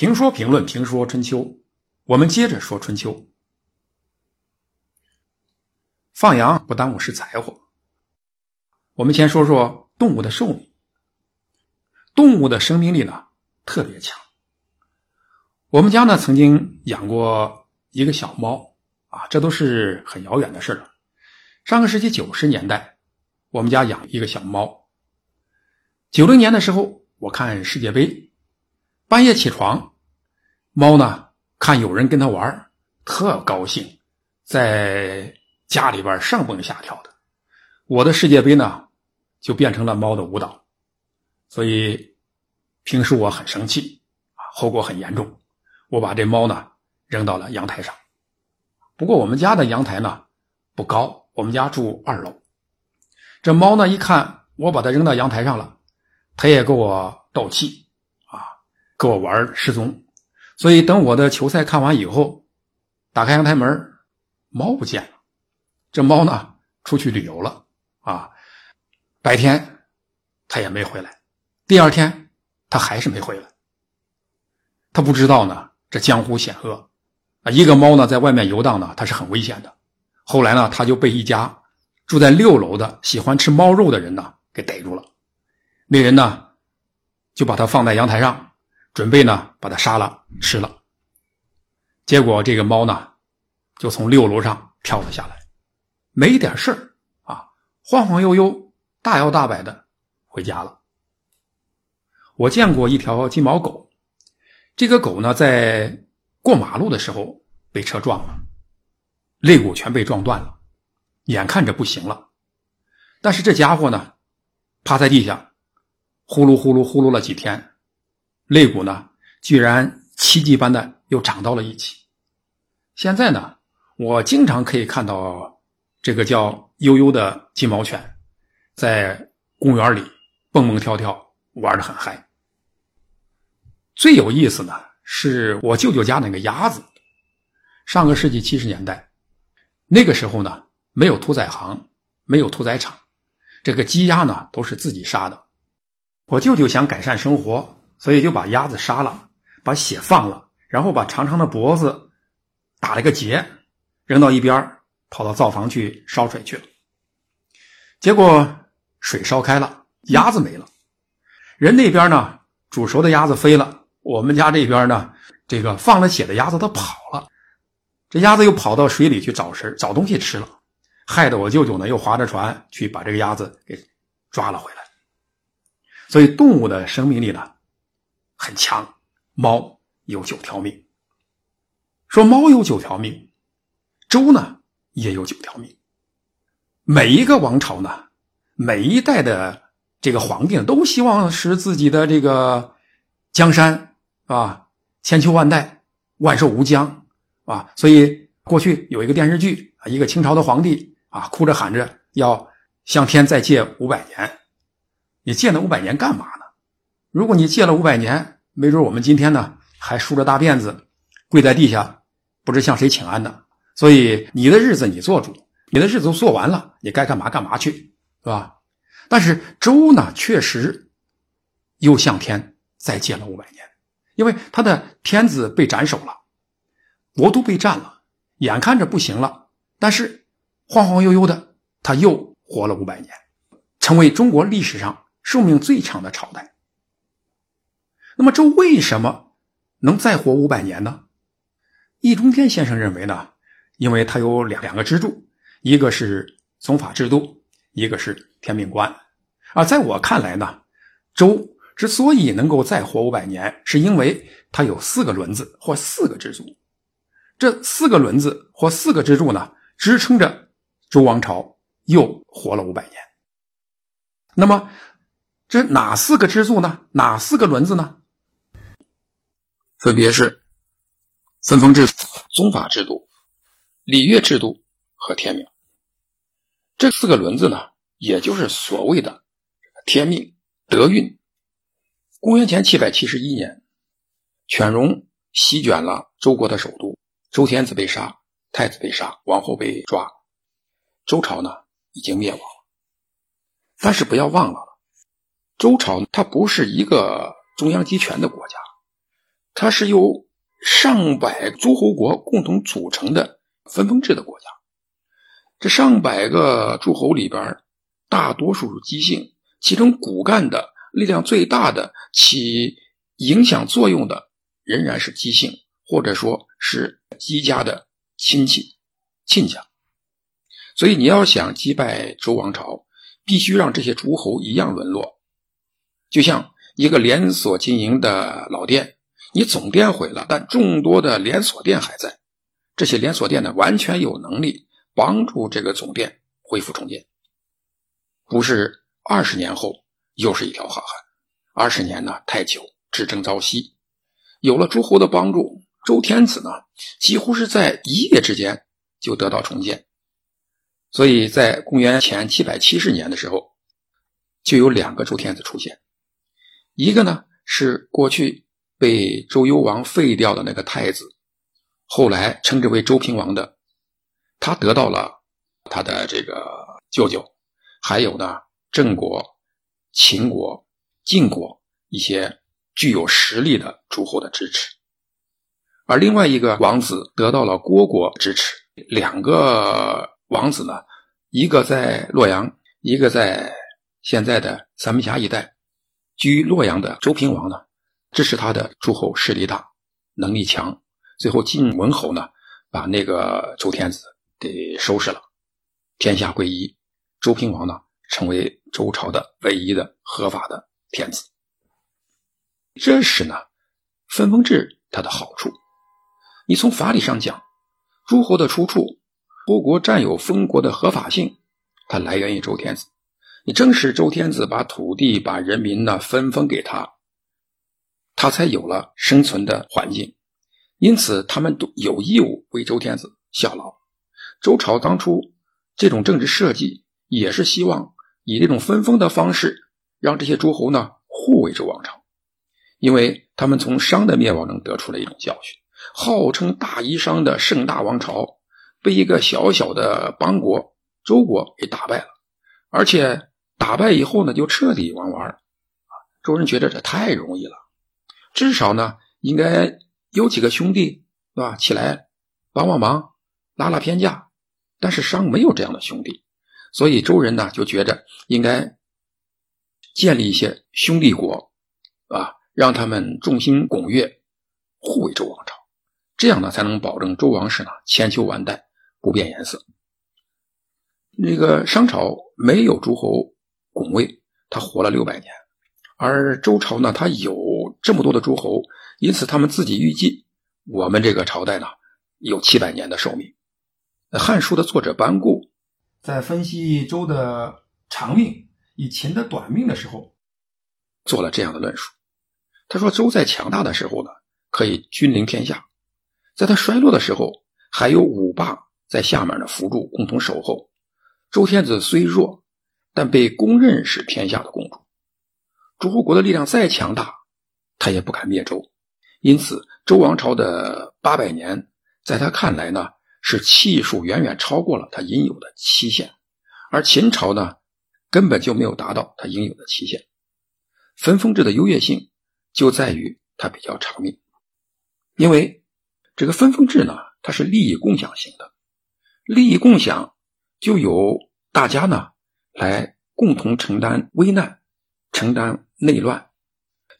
评说评论评说春秋，我们接着说春秋。放羊不耽误是柴火。我们先说说动物的寿命。动物的生命力呢特别强。我们家呢曾经养过一个小猫啊，这都是很遥远的事了。上个世纪九十年代，我们家养一个小猫。九零年的时候，我看世界杯，半夜起床，猫呢看有人跟它玩，特高兴，在家里边上蹦下跳的。我的世界杯呢就变成了猫的舞蹈，所以平时我很生气啊，后果很严重。我把这猫呢扔到了阳台上，不过我们家的阳台呢不高，我们家住二楼。这猫呢一看我把它扔到阳台上了，它也跟我斗气，跟我玩失踪。所以等我的球赛看完以后，打开阳台门，猫不见了。这猫呢出去旅游了啊，白天它也没回来，第二天它还是没回来。它不知道呢。这江湖险恶，啊，一个猫呢在外面游荡呢，它是很危险的。后来呢，它就被一家住在六楼的喜欢吃猫肉的人呢给逮住了。那人呢就把它放在阳台上，准备呢把它杀了吃了。结果这个猫呢就从六楼上跳了下来，没点事儿啊，晃晃悠悠、大摇大摆的回家了。我见过一条金毛狗。这个狗呢，在过马路的时候被车撞了，肋骨全被撞断了，眼看着不行了。但是这家伙呢，趴在地下，呼噜呼噜呼噜了几天，肋骨呢，居然奇迹般的又长到了一起。现在呢，我经常可以看到这个叫悠悠的金毛犬，在公园里蹦蹦跳跳，玩的很嗨。最有意思的是我舅舅家那个鸭子。上个世纪七十年代，那个时候呢，没有屠宰行，没有屠宰场，这个鸡鸭呢都是自己杀的。我舅舅想改善生活，所以就把鸭子杀了，把血放了，然后把长长的脖子打了个结，扔到一边，跑到灶房去烧水去了。结果水烧开了，鸭子没了，人那边呢，煮熟的鸭子飞了。我们家这边呢，这个放了血的鸭子它跑了，这鸭子又跑到水里去找食找东西吃了，害得我舅舅呢又划着船去把这个鸭子给抓了回来。所以动物的生命力呢很强，猫有九条命。说猫有九条命，周呢也有九条命。每一个王朝呢，每一代的这个皇帝都希望使自己的这个江山。啊，千秋万代，万寿无疆，啊，所以过去有一个电视剧啊，一个清朝的皇帝啊，哭着喊着要向天再借五百年，你借那五百年干嘛呢？如果你借了五百年，没准我们今天呢还梳着大辫子，跪在地下，不知向谁请安呢。所以你的日子你做主，你的日子都做完了，你该干嘛干嘛去，是吧？但是周呢，确实又向天再借了五百年。因为他的天子被斩首了，国都被占了，眼看着不行了，但是晃晃悠悠的他又活了五百年，成为中国历史上寿命最长的朝代。那么，这为什么能再活五百年呢？易中天先生认为呢，因为他有两两个支柱，一个是宗法制度，一个是天命观。啊，在我看来呢，周。之所以能够再活五百年，是因为它有四个轮子或四个支柱。这四个轮子或四个支柱呢，支撑着周王朝又活了五百年。那么，这哪四个支柱呢？哪四个轮子呢？分别是分封制、宗法制度、礼乐制度和天命。这四个轮子呢，也就是所谓的天命、德运。公元前七百七十一年，犬戎席卷了周国的首都，周天子被杀，太子被杀，王后被抓，周朝呢已经灭亡了。但是不要忘了，周朝它不是一个中央集权的国家，它是由上百诸侯国共同组成的分封制的国家。这上百个诸侯里边，大多数是姬姓，其中骨干的力量最大的、起影响作用的，仍然是姬姓，或者说是姬家的亲戚、亲家。所以，你要想击败周王朝，必须让这些诸侯一样沦落。就像一个连锁经营的老店，你总店毁了，但众多的连锁店还在。这些连锁店呢，完全有能力帮助这个总店恢复重建。不是二十年后又是一条好汉，二十年呢太久，只争朝夕。有了诸侯的帮助，周天子呢几乎是在一夜之间就得到重建。所以在公元前七百七十年的时候，就有两个周天子出现，一个呢是过去被周幽王废掉的那个太子，后来称之为周平王的，他得到了他的这个舅舅，还有呢郑国、秦国、晋国一些具有实力的诸侯的支持，而另外一个王子得到了虢国支持，两个。王子呢，一个在洛阳，一个在现在的三门峡一带。居洛阳的周平王呢，支持他的诸侯势力大，能力强。最后晋文侯呢，把那个周天子给收拾了，天下归一。周平王呢，成为周朝的唯一的合法的天子。这是呢，分封制它的好处。你从法理上讲，诸侯的出处。诸国占有封国的合法性，它来源于周天子。你正是周天子把土地、把人民呢分封给他，他才有了生存的环境。因此，他们都有义务为周天子效劳。周朝当初这种政治设计，也是希望以这种分封的方式，让这些诸侯呢护卫周王朝，因为他们从商的灭亡中得出了一种教训：号称大夷商的盛大王朝。被一个小小的邦国周国给打败了，而且打败以后呢，就彻底玩完啊！周人觉得这太容易了，至少呢，应该有几个兄弟是吧，起来帮帮忙，拉拉偏架。但是商没有这样的兄弟，所以周人呢就觉着应该建立一些兄弟国啊，让他们众星拱月，护卫周王朝，这样呢才能保证周王室呢千秋万代。不变颜色。那个商朝没有诸侯拱卫，他活了六百年；而周朝呢，他有这么多的诸侯，因此他们自己预计，我们这个朝代呢有七百年的寿命。《汉书》的作者班固在分析周的长命以秦的短命的时候，做了这样的论述。他说：“周在强大的时候呢，可以君临天下；在他衰落的时候，还有五霸。”在下面呢辅助共同守候。周天子虽弱，但被公认是天下的公主。诸侯国的力量再强大，他也不敢灭周。因此，周王朝的八百年，在他看来呢，是气数远远超过了他应有的期限。而秦朝呢，根本就没有达到他应有的期限。分封制的优越性就在于它比较长命，因为这个分封制呢，它是利益共享型的。利益共享，就由大家呢来共同承担危难，承担内乱。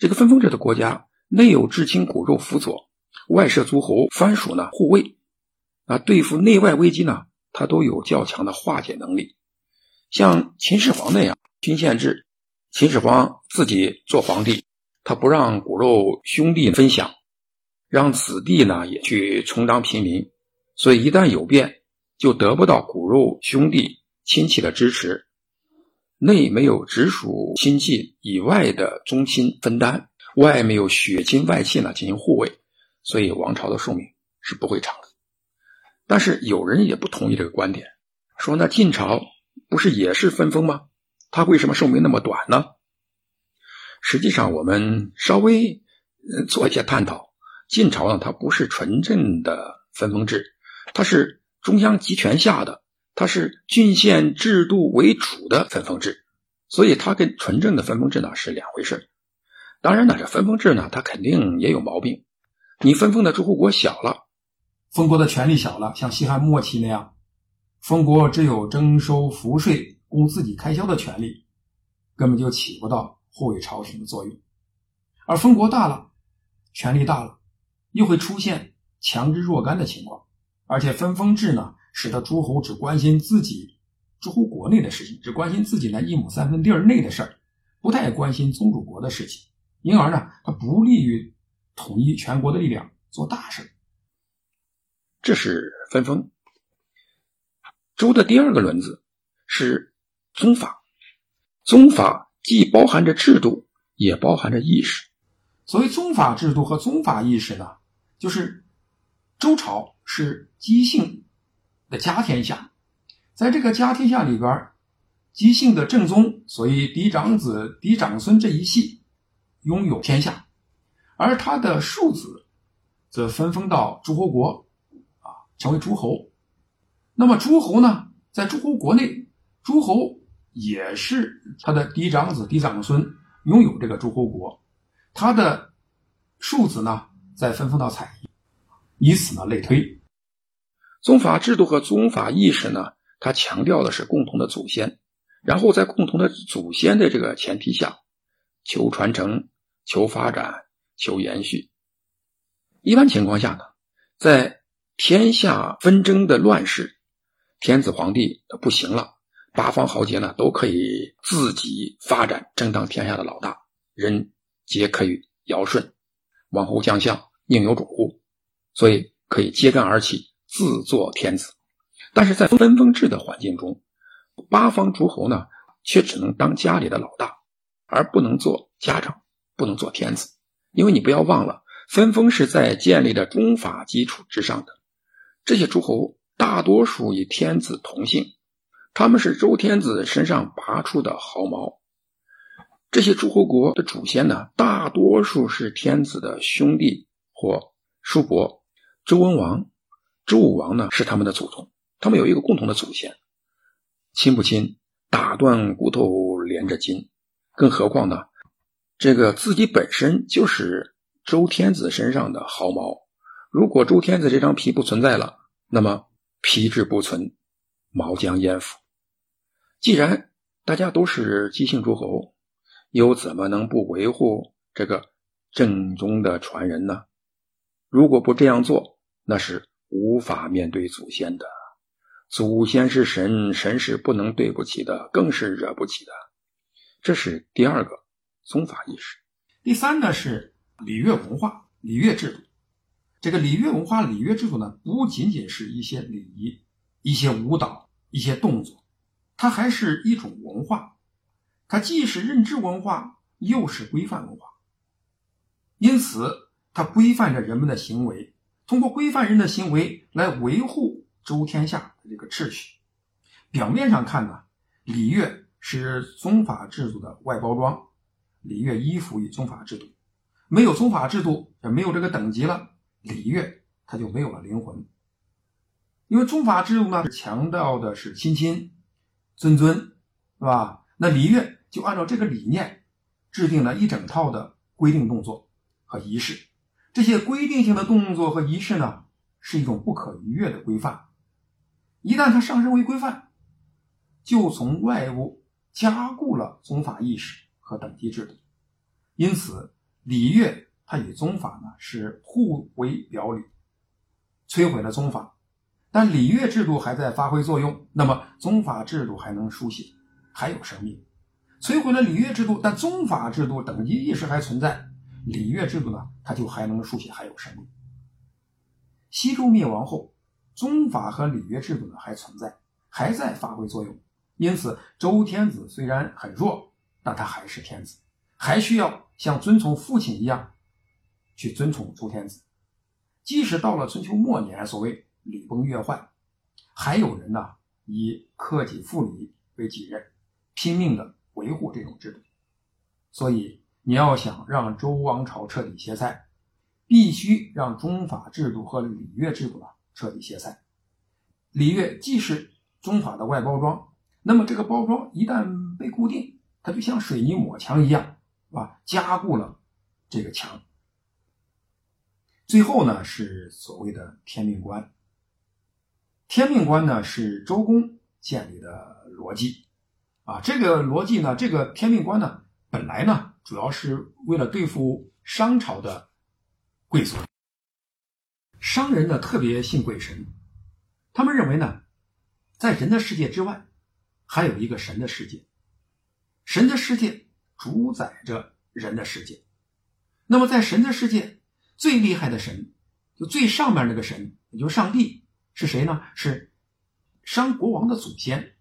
这个分封制的国家，内有至亲骨肉辅佐，外设诸侯藩属呢护卫，啊，对付内外危机呢，他都有较强的化解能力。像秦始皇那样，郡县制，秦始皇自己做皇帝，他不让骨肉兄弟分享，让子弟呢也去充当平民，所以一旦有变。就得不到骨肉兄弟亲戚的支持，内没有直属亲戚以外的宗亲分担，外没有血亲外戚呢进行护卫，所以王朝的寿命是不会长的。但是有人也不同意这个观点，说那晋朝不是也是分封吗？他为什么寿命那么短呢？实际上，我们稍微做一些探讨，晋朝呢，它不是纯正的分封制，它是。中央集权下的，它是郡县制度为主的分封制，所以它跟纯正的分封制呢是两回事当然呢，这分封制呢，它肯定也有毛病。你分封的诸侯国小了，封国的权力小了，像西汉末期那样，封国只有征收赋税供自己开销的权利，根本就起不到护卫朝廷的作用。而封国大了，权力大了，又会出现强制若干的情况，而且分封制呢，使得诸侯只关心自己诸侯国内的事情，只关心自己那一亩三分地儿内的事儿，不太关心宗主国的事情，因而呢，它不利于统一全国的力量做大事。这是分封。周的第二个轮子是宗法，宗法既包含着制度，也包含着意识。所谓宗法制度和宗法意识呢，就是周朝是姬姓的家天下，在这个家天下里边，姬姓的正宗，所以嫡长子、嫡长孙这一系拥有天下，而他的庶子则分封到诸侯国，啊，成为诸侯。那么诸侯呢，在诸侯国内，诸侯也是他的嫡长子、嫡长孙拥有这个诸侯国。他的庶子呢，再分封到采邑，以此呢类推。宗法制度和宗法意识呢，它强调的是共同的祖先，然后在共同的祖先的这个前提下，求传承、求发展、求延续。一般情况下呢，在天下纷争的乱世，天子皇帝不行了，八方豪杰呢都可以自己发展，争当天下的老大人。皆可以尧舜，王侯将相宁有种乎？所以可以揭竿而起，自作天子。但是在分封制的环境中，八方诸侯呢，却只能当家里的老大，而不能做家长，不能做天子。因为你不要忘了，分封是在建立的宗法基础之上的。这些诸侯大多数与天子同姓，他们是周天子身上拔出的毫毛。这些诸侯国的祖先呢，大多数是天子的兄弟或叔伯。周文王、周武王呢，是他们的祖宗。他们有一个共同的祖先，亲不亲？打断骨头连着筋。更何况呢，这个自己本身就是周天子身上的毫毛。如果周天子这张皮不存在了，那么皮质不存，毛将焉附？既然大家都是姬姓诸侯。又怎么能不维护这个正宗的传人呢？如果不这样做，那是法面对祖先的。祖先是神，神是不能对不起的，更是惹不起的。这是第二个宗法意识。第三呢是礼乐文化、礼乐制度。这个礼乐文化、礼乐制度呢，不仅仅是一些礼仪、一些舞蹈、一些动作，它还是一种文化。它既是认知文化，又是规范文化，因此它规范着人们的行为，通过规范人的行为来维护周天下的这个秩序。表面上看呢，礼乐是宗法制度的外包装，礼乐依附于宗法制度，没有宗法制度，也没有这个等级了，礼乐它就没有了灵魂。因为宗法制度呢，强调的是亲亲、尊尊，是吧？那礼乐。就按照这个理念，制定了一整套的规定动作和仪式。这些规定性的动作和仪式呢，是一种不可逾越的规范。一旦它上升为规范，就从外部加固了宗法意识和等级制度。因此，礼乐它与宗法呢是互为表里，摧毁了宗法，但礼乐制度还在发挥作用，那么宗法制度还能书写，还有生命。摧毁了礼乐制度，但宗法制度等级意识还存在。礼乐制度呢，它就还能书写，还有神。西周灭亡后，宗法和礼乐制度呢还存在，还在发挥作用。因此，周天子虽然很弱，但他还是天子，还需要像遵从父亲一样去遵从周天子。即使到了春秋末年，所谓礼崩乐坏，还有人呢以克己复礼为己任，拼命的。维护这种制度，所以你要想让周王朝彻底歇菜，必须让宗法制度和礼乐制度啊彻底歇菜。礼乐既是宗法的外包装，那么这个包装一旦被固定，它就像水泥抹墙一样，是吧？加固了这个墙。最后呢是所谓的天命观。天命观呢是周公建立的逻辑，啊，这个逻辑呢，这个天命观呢，本来呢主要是为了对付商朝的贵族。商人呢特别信鬼神，他们认为呢，在人的世界之外，还有一个神的世界，神的世界主宰着人的世界。那么在神的世界，最厉害的神，就最上面那个神，也就是上帝，是谁呢？是商国王的祖先。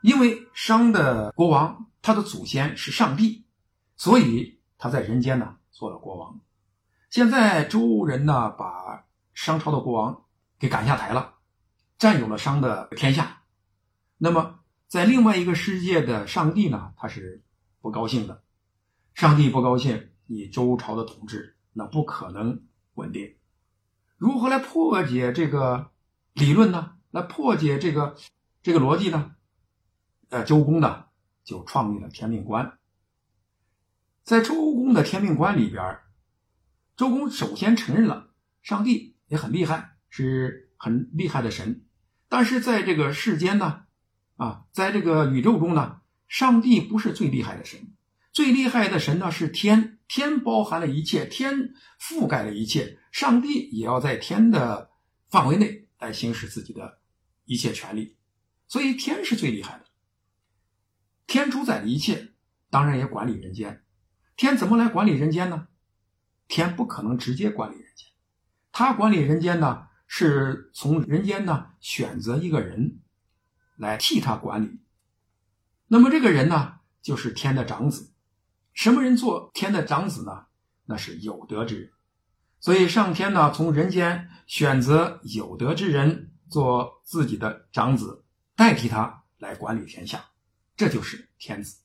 因为商的国王他的祖先是上帝，所以他在人间呢做了国王。现在周人呢，把商朝的国王给赶下台了，占有了商的天下。那么，在另外一个世界的上帝呢，他是不高兴的。上帝不高兴，你周朝的统治那不可能稳定。如何来破解这个理论呢？来破解这个这个逻辑呢？呃，周公呢就创立了天命观。在周公的天命观里边。周公首先承认了上帝也很厉害，是很厉害的神，但是在这个世间呢，啊，在这个宇宙中呢，上帝不是最厉害的神，最厉害的神呢是天，天包含了一切，天覆盖了一切，上帝也要在天的范围内来行使自己的一切权利，所以天是最厉害的，天主宰的一切，当然也管理人间，天怎么来管理人间呢？天不可能直接管理人间，他管理人间呢，是从人间呢选择一个人来替他管理。那么这个人呢，就是天的长子。什么人做天的长子呢？那是有德之人。所以上天呢，从人间选择有德之人做自己的长子，代替他来管理天下，这就是天子。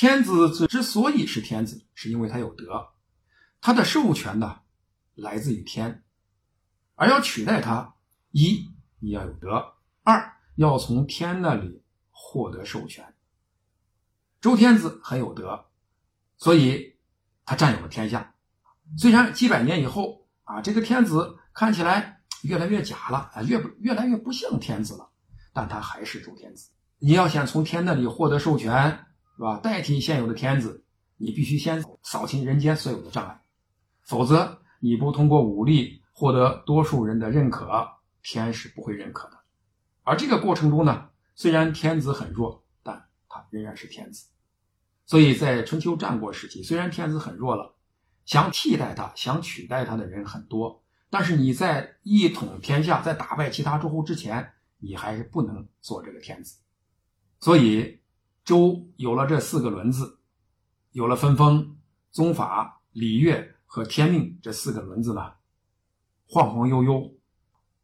天子之所以是天子，是因为他有德。他的授权呢，来自于天，而要取代他，一你要有德，二要从天那里获得授权。周天子很有德，所以他占有了天下。虽然几百年以后啊，这个天子看起来越来越假了啊，越越来越不像天子了，但他还是周天子。你要想从天那里获得授权，是吧？代替现有的天子，你必须先扫清人间所有的障碍。否则，你不通过武力获得多数人的认可，天是不会认可的。而这个过程中呢，虽然天子很弱，但他仍然是天子。所以在春秋战国时期，虽然天子很弱了，想替代他、想取代他的人很多，但是你在一统天下、在打败其他诸侯之前，你还是不能做这个天子。所以，周有了这四个轮子，有了分封、宗法、礼乐。和天命这四个轮子呢，晃晃悠悠，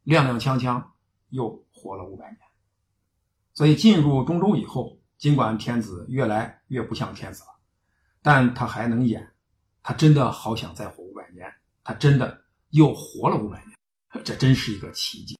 踉踉跄跄，又活了五百年。所以进入中州以后，尽管天子越来越不像天子了，但他还能演，他真的好想再活五百年，他真的又活了五百年，这真是一个奇迹。